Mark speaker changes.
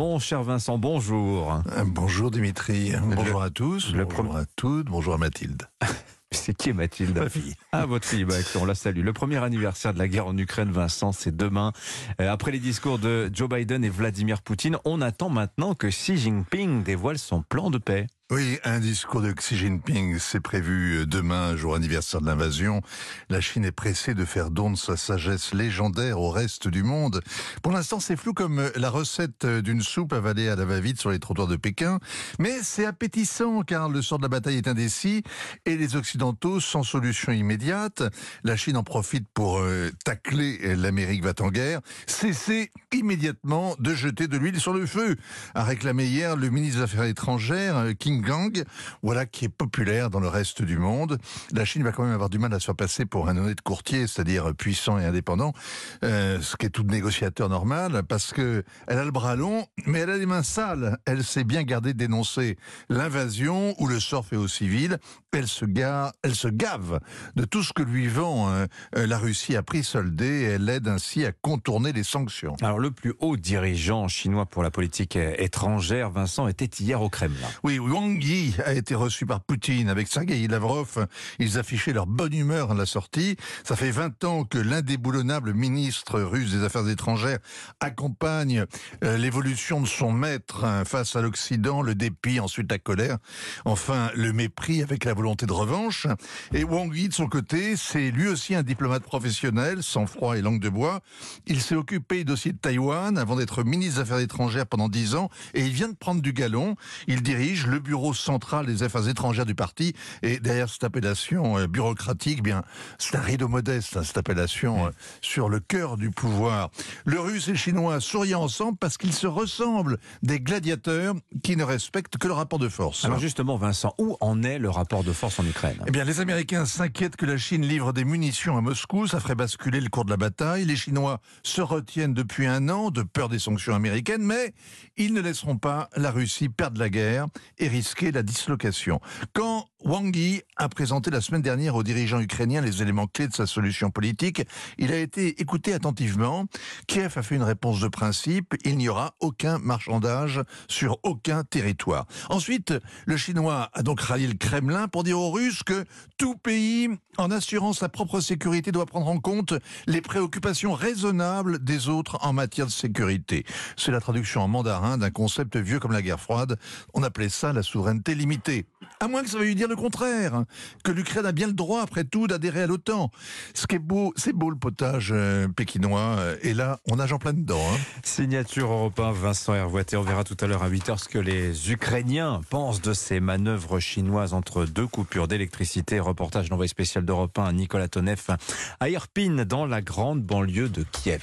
Speaker 1: Mon cher Vincent, bonjour.
Speaker 2: Euh, Bonjour Dimitri, bonjour à tous,
Speaker 1: le
Speaker 2: bonjour à toutes, bonjour à Mathilde.
Speaker 1: C'est qui est Mathilde
Speaker 2: Ma fille.
Speaker 1: Ah, votre fille, bah, on la salue. Le premier anniversaire de la guerre en Ukraine, Vincent, c'est demain. Euh, après les discours de Joe Biden et Vladimir Poutine, on attend maintenant que Xi Jinping dévoile son plan de paix.
Speaker 2: Oui, un discours de Xi Jinping, c'est prévu demain, jour anniversaire de l'invasion. La Chine est pressée de faire don de sa sagesse légendaire au reste du monde. Pour l'instant, c'est flou comme la recette d'une soupe avalée à la va-vite sur les trottoirs de Pékin, mais c'est appétissant car le sort de la bataille est indécis et les Occidentaux sans solution immédiate. La Chine en profite pour euh, tacler l'Amérique va en guerre. Cessez immédiatement de jeter de l'huile sur le feu, a réclamé hier le ministre des Affaires étrangères, euh, King Gang, voilà qui est populaire dans le reste du monde. La Chine va quand même avoir du mal à se faire passer pour un honnête courtier, c'est-à-dire puissant et indépendant, euh, ce qui est tout négociateur normal, parce que elle a le bras long, mais elle a les mains sales. Elle sait bien garder de dénoncer l'invasion ou le sort fait aux civils. Elle se, gare, elle se gave de tout ce que lui vend euh, euh, la Russie à prix soldé et elle aide ainsi à contourner les sanctions.
Speaker 1: Alors, le plus haut dirigeant chinois pour la politique étrangère, Vincent, était hier au Kremlin.
Speaker 2: Oui, Wang Yi a été reçu par Poutine avec Sergei Lavrov. Ils affichaient leur bonne humeur à la sortie. Ça fait 20 ans que l'indéboulonnable ministre russe des Affaires étrangères accompagne euh, l'évolution de son maître hein, face à l'Occident, le dépit, ensuite la colère, enfin le mépris avec la volonté de revanche. Et Wang Yi, de son côté, c'est lui aussi un diplomate professionnel, sans froid et langue de bois. Il s'est occupé du dossier de Taïwan avant d'être ministre des Affaires étrangères pendant 10 ans et il vient de prendre du galon. Il dirige le bureau central des affaires étrangères du parti. Et derrière cette appellation euh, bureaucratique, eh bien, c'est un rideau modeste, hein, cette appellation euh, sur le cœur du pouvoir. Le russe et le chinois sourient ensemble parce qu'ils se ressemblent, des gladiateurs qui ne respectent que le rapport de force.
Speaker 1: Alors, justement, Vincent, où en est le rapport de force en Ukraine?
Speaker 2: Eh bien, les Américains s'inquiètent que la Chine livre des munitions à Moscou. Ça ferait basculer le cours de la bataille. Les Chinois se retiennent depuis un an de peur des sanctions américaines, mais ils ne laisseront pas la Russie perdre la guerre et risquer la dislocation. Quand Wang Yi a présenté la semaine dernière aux dirigeants ukrainiens les éléments clés de sa solution politique, il a été écouté attentivement. Kiev a fait une réponse de principe. Il n'y aura aucun marchandage sur aucun territoire. Ensuite, le Chinois a donc rallié le Kremlin pour dire aux Russes que tout pays, en assurant sa propre sécurité, doit prendre en compte les préoccupations raisonnables des autres en matière de sécurité. C'est la traduction en mandarin d'un concept vieux comme la guerre froide. On appelait ça la souveraineté limitée. À moins que ça veuille dire le contraire, que l'Ukraine a bien le droit, après tout, d'adhérer à l'OTAN. Ce qui est beau, c'est beau le potage euh, pékinois, euh, et là, on nage en plein dedans. Hein.
Speaker 1: Signature européen, Vincent Hervoitet. On verra tout à l'heure à 8h ce que les Ukrainiens pensent de ces manœuvres chinoises entre deux coupures d'électricité. Reportage d'envoyé spécial d'Europe 1 à Nicolas Tonev à Irpin, dans la grande banlieue de Kiev.